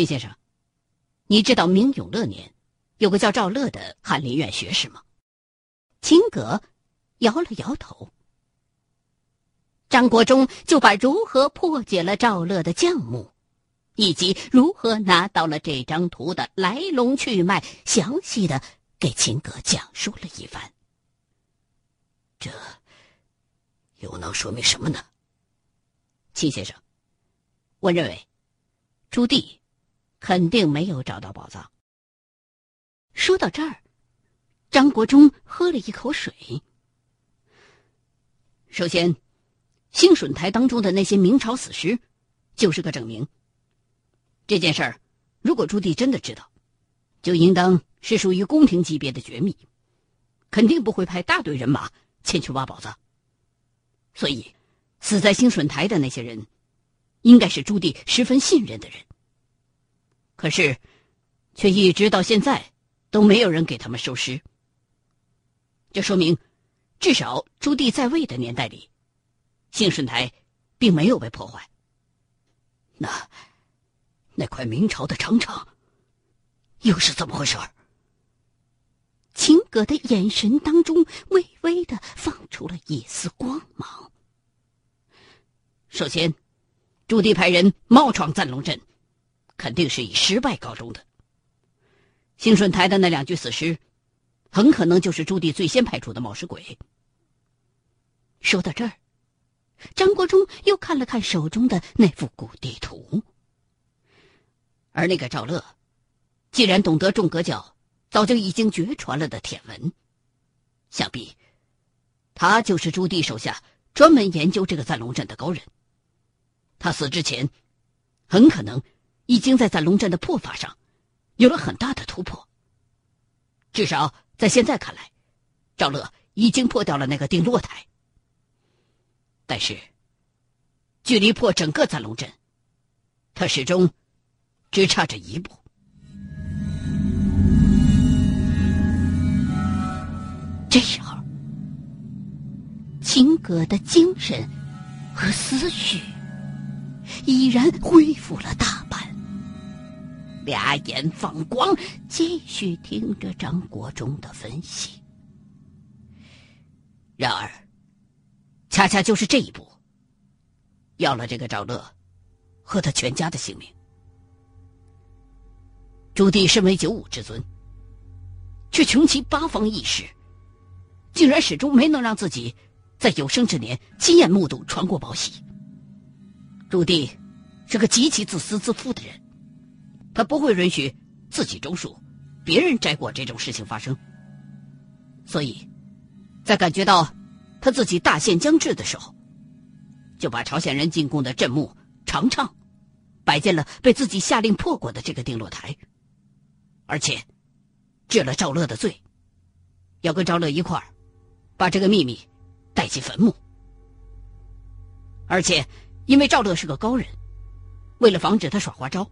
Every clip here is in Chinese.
秦先生，你知道明永乐年有个叫赵乐的翰林院学士吗？秦葛摇了摇头。张国忠就把如何破解了赵乐的账目，以及如何拿到了这张图的来龙去脉，详细的给秦葛讲述了一番。这又能说明什么呢？秦先生，我认为朱棣肯定没有找到宝藏。说到这儿，张国忠喝了一口水。首先。兴顺台当中的那些明朝死尸，就是个证明。这件事儿，如果朱棣真的知道，就应当是属于宫廷级别的绝密，肯定不会派大队人马前去挖宝藏。所以，死在兴顺台的那些人，应该是朱棣十分信任的人。可是，却一直到现在都没有人给他们收尸。这说明，至少朱棣在位的年代里。兴顺台并没有被破坏。那那块明朝的长城又是怎么回事？秦葛的眼神当中微微的放出了一丝光芒。首先，朱棣派人冒闯赞龙镇，肯定是以失败告终的。兴顺台的那两具死尸，很可能就是朱棣最先派出的冒失鬼。说到这儿。张国忠又看了看手中的那幅古地图，而那个赵乐，既然懂得众阁教早就已经绝传了的帖文，想必他就是朱棣手下专门研究这个赞龙阵的高人。他死之前，很可能已经在赞龙阵的破法上有了很大的突破。至少在现在看来，赵乐已经破掉了那个定落台。但是，距离破整个赞龙阵，他始终只差这一步。这时候，秦葛的精神和思绪已然恢复了大，俩眼放光，继续听着张国忠的分析。然而。恰恰就是这一步，要了这个赵乐和他全家的性命。朱棣身为九五之尊，却穷其八方易事，竟然始终没能让自己在有生之年亲眼目睹传国宝玺。朱棣是个极其自私自负的人，他不会允许自己种树，别人摘果这种事情发生。所以，在感觉到。他自己大限将至的时候，就把朝鲜人进贡的镇墓长畅摆进了被自己下令破过的这个定落台，而且治了赵乐的罪，要跟赵乐一块儿把这个秘密带进坟墓。而且因为赵乐是个高人，为了防止他耍花招，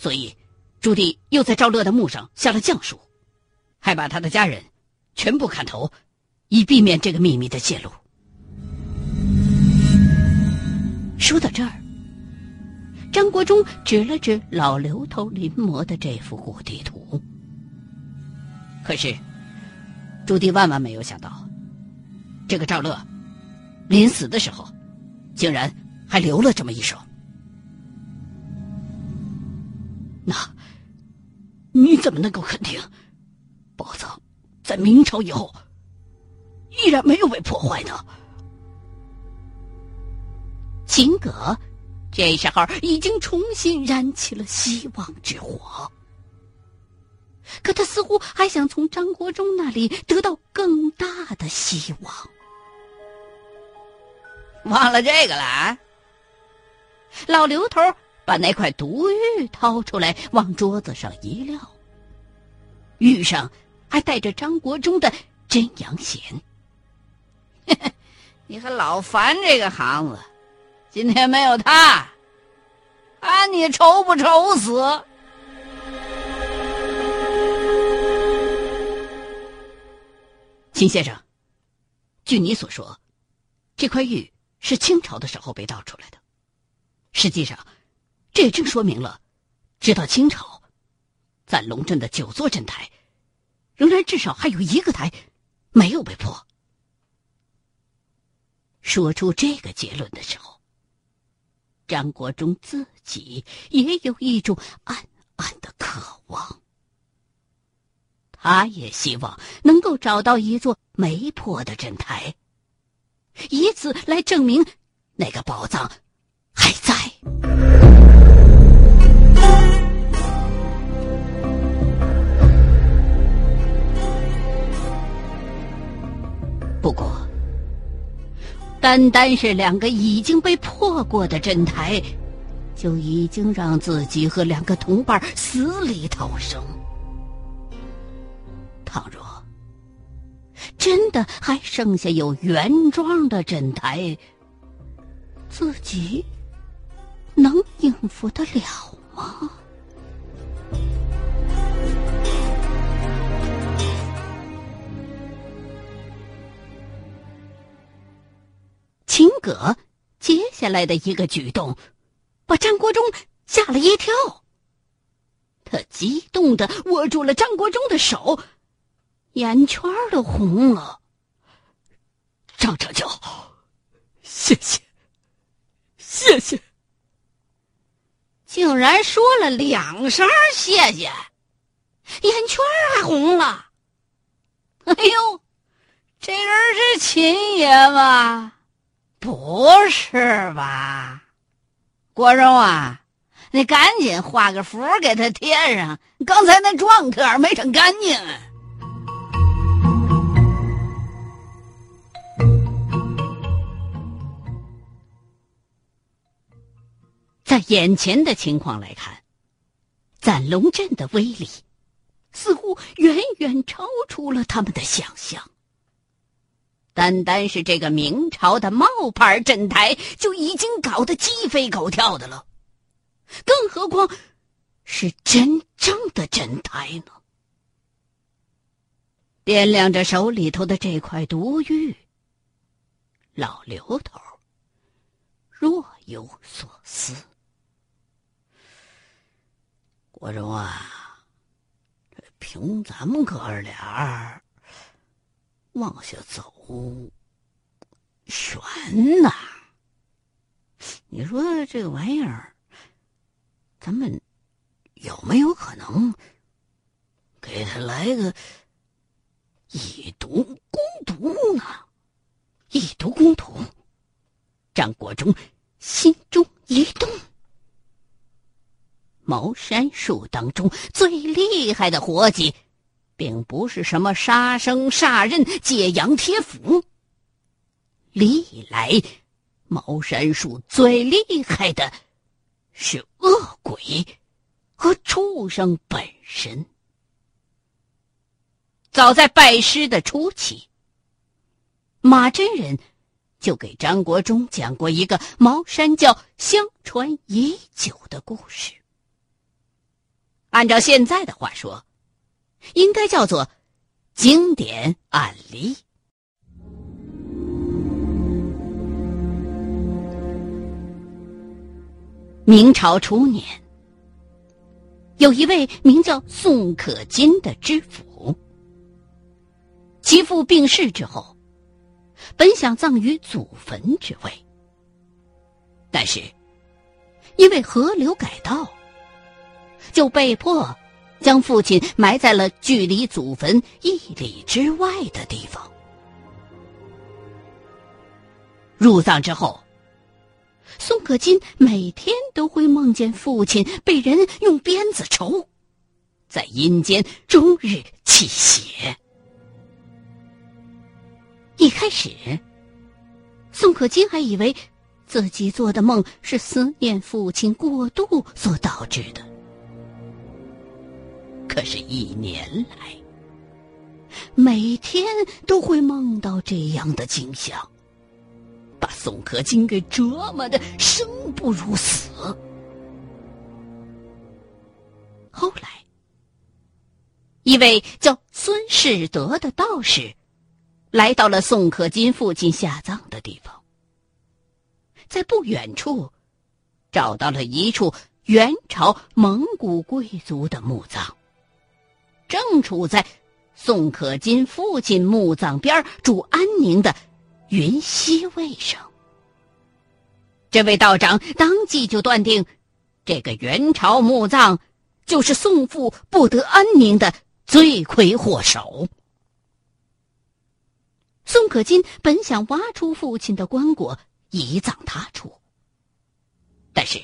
所以朱棣又在赵乐的墓上下了降书，还把他的家人全部砍头。以避免这个秘密的泄露。说到这儿，张国忠指了指老刘头临摹的这幅古地图。可是，朱棣万万没有想到，这个赵乐临死的时候，竟然还留了这么一手。那，你怎么能够肯定，宝藏在明朝以后？依然没有被破坏呢。秦葛这时候已经重新燃起了希望之火，可他似乎还想从张国忠那里得到更大的希望。忘了这个了啊！老刘头把那块毒玉掏出来，往桌子上一撂，玉上还带着张国忠的真阳弦。你还老烦这个行子，今天没有他，看你愁不愁死？秦先生，据你所说，这块玉是清朝的时候被盗出来的。实际上，这也正说明了直到清朝，在龙镇的九座镇台，仍然至少还有一个台没有被破。说出这个结论的时候，张国忠自己也有一种暗暗的渴望。他也希望能够找到一座没破的镇台，以此来证明那个宝藏还在。单单是两个已经被破过的镇台，就已经让自己和两个同伴死里逃生。倘若真的还剩下有原装的镇台，自己能应付得了吗？葛接下来的一个举动，把张国忠吓了一跳。他激动的握住了张国忠的手。眼圈都红了。张长教，谢谢，谢谢。竟然说了两声谢谢，眼圈还红了。哎呦，这人是秦爷吗？不是吧？国荣啊，你赶紧画个符给他贴上，刚才那撞客没整干净。在眼前的情况来看，斩龙阵的威力似乎远远超出了他们的想象。单单是这个明朝的冒牌镇台就已经搞得鸡飞狗跳的了，更何况是真正的镇台呢？掂量着手里头的这块毒玉，老刘头若有所思。国荣啊，这凭咱们哥儿俩往下走，悬呐！你说这个玩意儿，咱们有没有可能给他来个以毒攻毒呢？以毒攻毒，张国忠心中一动。茅山术当中最厉害的活计，并不是什么杀生杀刃、解阳贴符。历来，茅山术最厉害的是恶鬼和畜生本身。早在拜师的初期，马真人就给张国忠讲过一个茅山教相传已久的故事。按照现在的话说，应该叫做经典案例。明朝初年，有一位名叫宋可金的知府，其父病逝之后，本想葬于祖坟之位，但是因为河流改道。就被迫将父亲埋在了距离祖坟一里之外的地方。入葬之后，宋可金每天都会梦见父亲被人用鞭子抽，在阴间终日泣血。一开始，宋可金还以为自己做的梦是思念父亲过度所导致的。可是，一年来，每天都会梦到这样的景象，把宋可金给折磨的生不如死。后来，一位叫孙世德的道士，来到了宋可金父亲下葬的地方，在不远处，找到了一处。元朝蒙古贵族的墓葬，正处在宋可金父亲墓葬边主安宁的云溪位上。这位道长当即就断定，这个元朝墓葬就是宋父不得安宁的罪魁祸首。宋可金本想挖出父亲的棺椁，移葬他处，但是，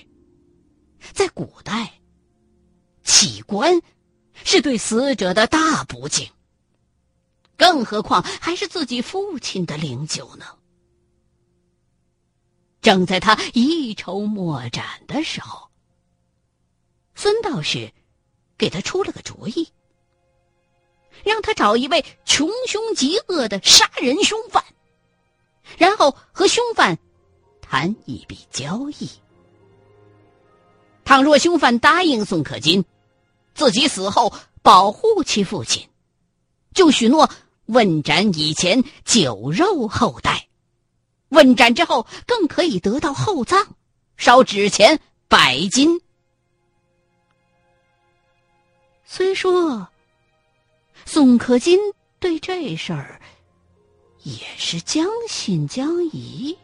在古代，起棺是对死者的大不敬，更何况还是自己父亲的灵柩呢？正在他一筹莫展的时候，孙道士给他出了个主意，让他找一位穷凶极恶的杀人凶犯，然后和凶犯谈一笔交易。倘若凶犯答应宋可金，自己死后保护其父亲，就许诺问斩以前酒肉后代。问斩之后，更可以得到厚葬，烧纸钱百金。虽说宋可金对这事儿也是将信将疑，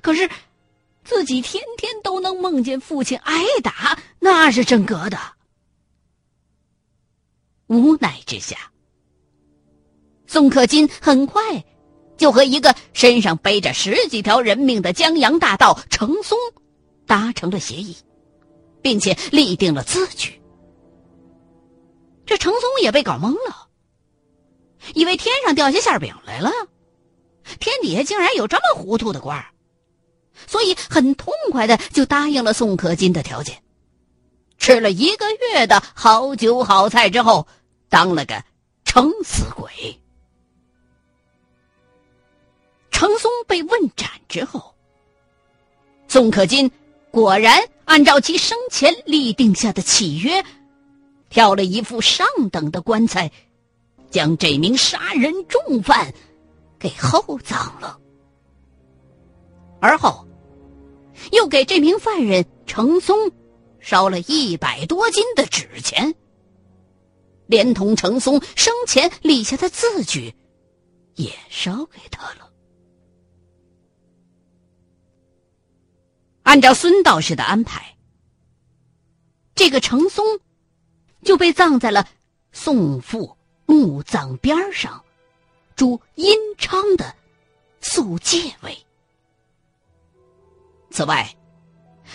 可是自己天天都能梦见父亲挨打，那是真格的。无奈之下，宋可金很快。就和一个身上背着十几条人命的江洋大盗程松达成了协议，并且立定了字据。这程松也被搞懵了，以为天上掉下馅饼来了，天底下竟然有这么糊涂的官所以很痛快的就答应了宋可金的条件。吃了一个月的好酒好菜之后，当了个撑死鬼。程松被问斩之后，宋可金果然按照其生前立定下的契约，挑了一副上等的棺材，将这名杀人重犯给厚葬了。而后，又给这名犯人程松烧了一百多斤的纸钱，连同程松生前立下的字据，也烧给他了。按照孙道士的安排，这个程松就被葬在了宋父墓葬边上，主阴昌的宿界位。此外，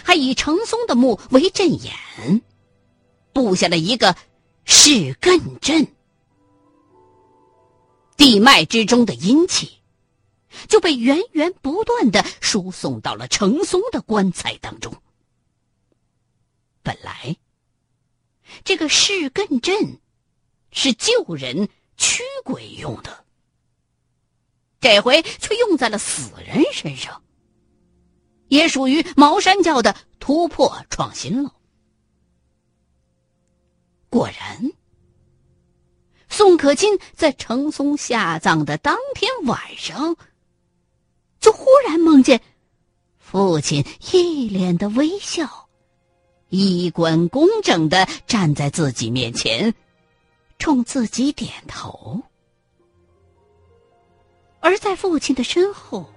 还以程松的墓为阵眼，布下了一个是艮阵，地脉之中的阴气。就被源源不断的输送到了程松的棺材当中。本来，这个是艮阵是救人驱鬼用的，这回却用在了死人身上，也属于茅山教的突破创新了。果然，宋可金在程松下葬的当天晚上。就忽然梦见，父亲一脸的微笑，衣冠工整的站在自己面前，冲自己点头。而在父亲的身后，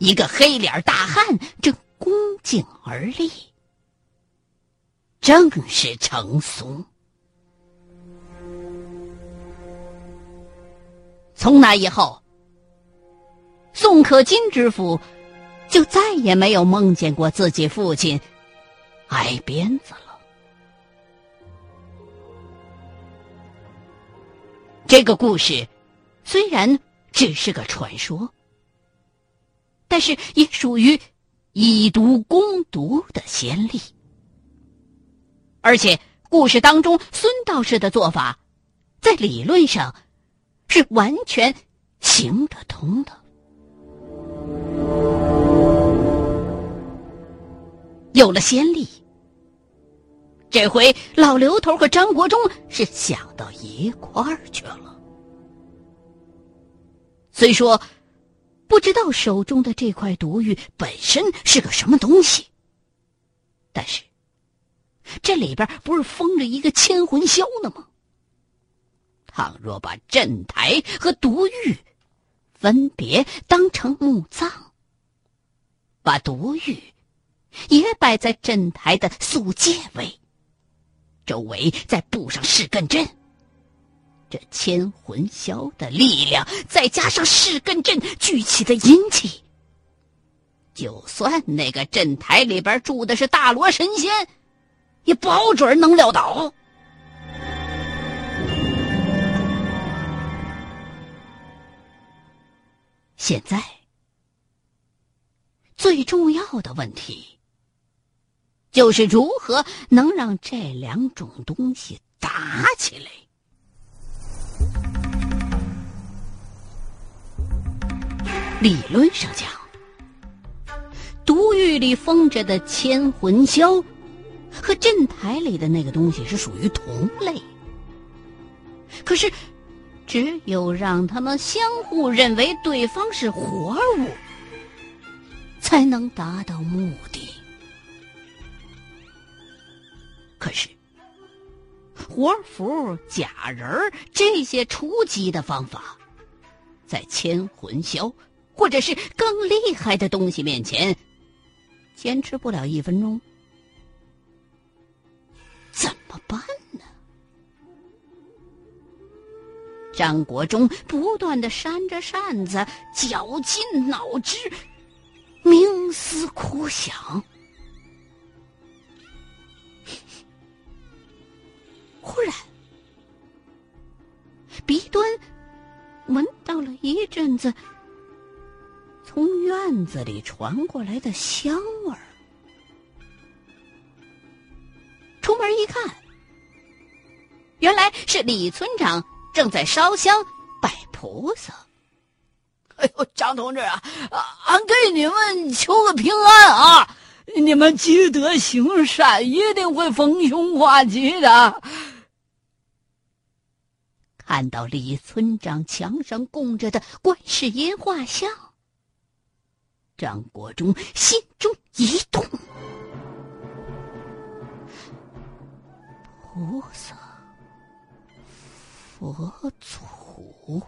一个黑脸大汉正恭敬而立，正是程松。从那以后。宋可金知府就再也没有梦见过自己父亲挨鞭子了。这个故事虽然只是个传说，但是也属于以毒攻毒的先例。而且故事当中孙道士的做法，在理论上是完全行得通的。有了先例，这回老刘头和张国忠是想到一块儿去了。虽说不知道手中的这块毒玉本身是个什么东西，但是这里边不是封着一个千魂销呢吗？倘若把镇台和毒玉分别当成墓葬，把毒玉也摆在镇台的宿界位，周围再布上噬根阵，这千魂销的力量再加上噬根阵聚起的阴气，就算那个镇台里边住的是大罗神仙，也保准能撂倒。现在，最重要的问题就是如何能让这两种东西打起来。理论上讲，毒狱里封着的千魂销和镇台里的那个东西是属于同类，可是。只有让他们相互认为对方是活物，才能达到目的。可是，活符、假人这些初级的方法，在千魂销或者是更厉害的东西面前，坚持不了一分钟，怎么办呢？张国忠不断的扇着扇子，绞尽脑汁，冥思苦想。忽然，鼻端闻到了一阵子从院子里传过来的香味儿。出门一看，原来是李村长。正在烧香拜菩萨。哎呦，张同志啊，俺给你们求个平安啊！你们积德行善，一定会逢凶化吉的。看到李村长墙上供着的观世音画像，张国忠心中一动，菩萨。佛祖，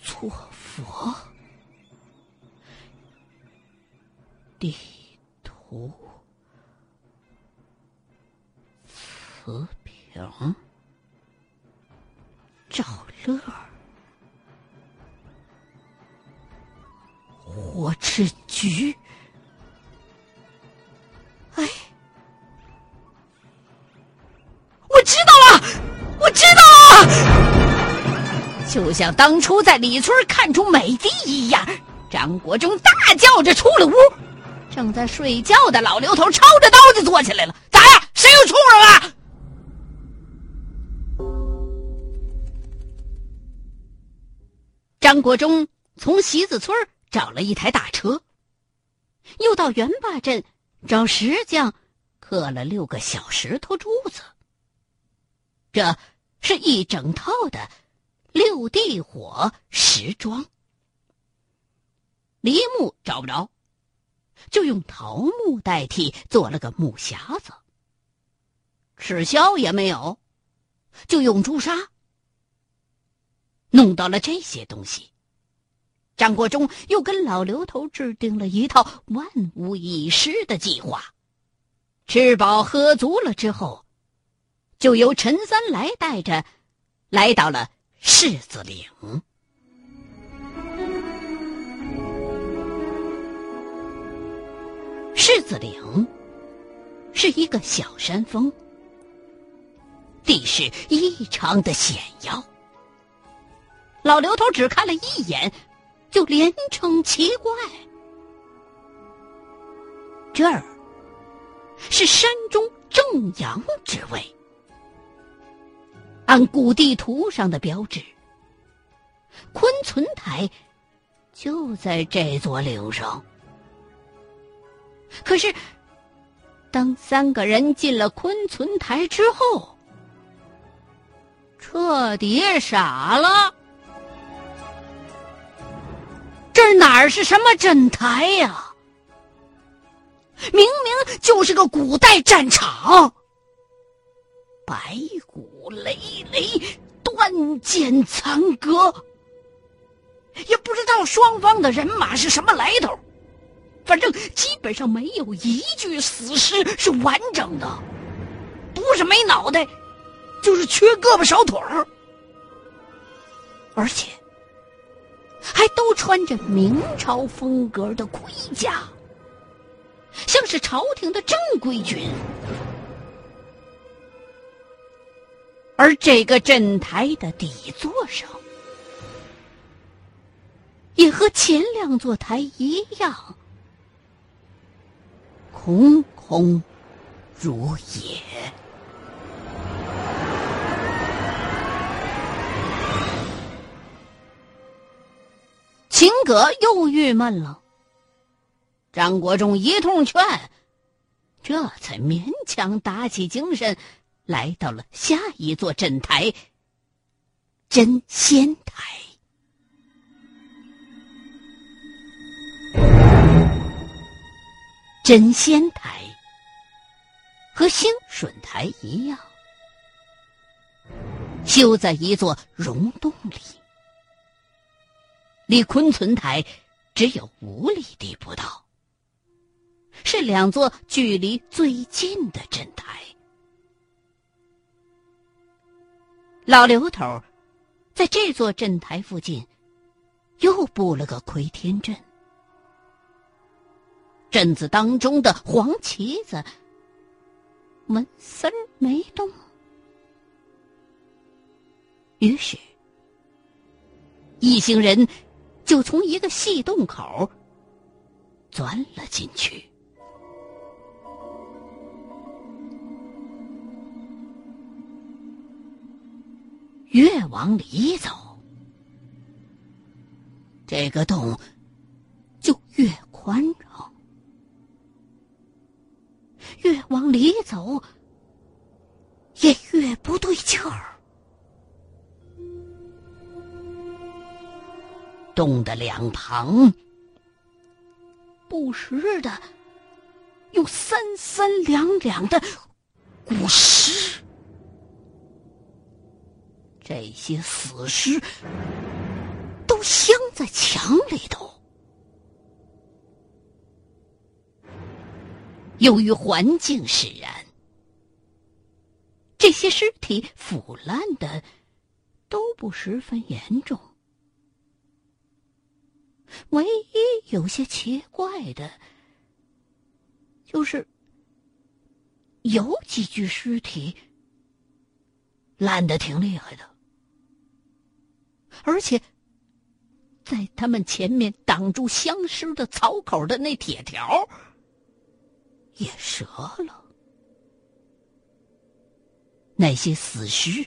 错佛，地图，瓷瓶，赵乐儿，火吃菊。就像当初在李村看出美帝一样，张国忠大叫着出了屋。正在睡觉的老刘头抄着刀就坐起来了：“咋呀？谁又冲上了？”张国忠从席子村找了一台大车，又到元坝镇找石匠刻了六个小石头柱子。这是一整套的。六地火石桩，梨木找不着，就用桃木代替，做了个木匣子。齿销也没有，就用朱砂弄到了这些东西。张国忠又跟老刘头制定了一套万无一失的计划。吃饱喝足了之后，就由陈三来带着来到了。柿子岭，柿子岭是一个小山峰，地势异常的险要。老刘头只看了一眼，就连称奇怪：这儿是山中正阳之位。按古地图上的标志，昆存台就在这座岭上。可是，当三个人进了昆存台之后，彻底傻了。这哪儿是什么镇台呀？明明就是个古代战场，白骨累累，断剑残戈。也不知道双方的人马是什么来头，反正基本上没有一具死尸是完整的，不是没脑袋，就是缺胳膊少腿儿，而且穿着明朝风格的盔甲，像是朝廷的正规军。而这个镇台的底座上。也和前两座台一样，空空如也。秦葛又郁闷了。张国忠一通劝，这才勉强打起精神，来到了下一座镇台——真仙台。真仙台和兴顺台一样，修在一座溶洞里，离昆存台只有五里地不到，是两座距离最近的镇台。老刘头在这座镇台附近又布了个窥天阵。镇子当中的黄旗子纹丝儿没动，于是一行人就从一个细洞口钻了进去。越往里走，这个洞就越宽敞。越往里走，也越不对劲儿。洞的两旁，不时的有三三两两的古尸，这些死尸都镶在墙里头。由于环境使然，这些尸体腐烂的都不十分严重。唯一有些奇怪的，就是有几具尸体烂的挺厉害的，而且在他们前面挡住相尸的槽口的那铁条。也折了。那些死尸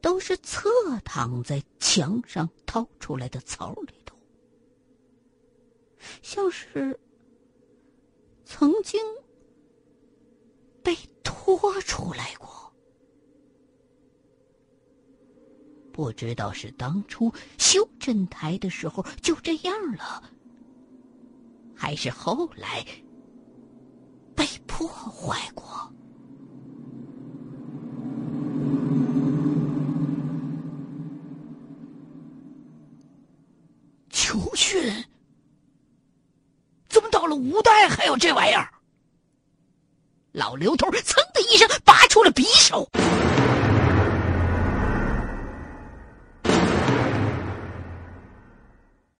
都是侧躺在墙上掏出来的槽里，像是曾经被拖出来过。不知道是当初修镇台的时候就这样了，还是后来。被破坏过。秋训？怎么到了五代还有这玩意儿？老刘头噌的一声拔出了匕首，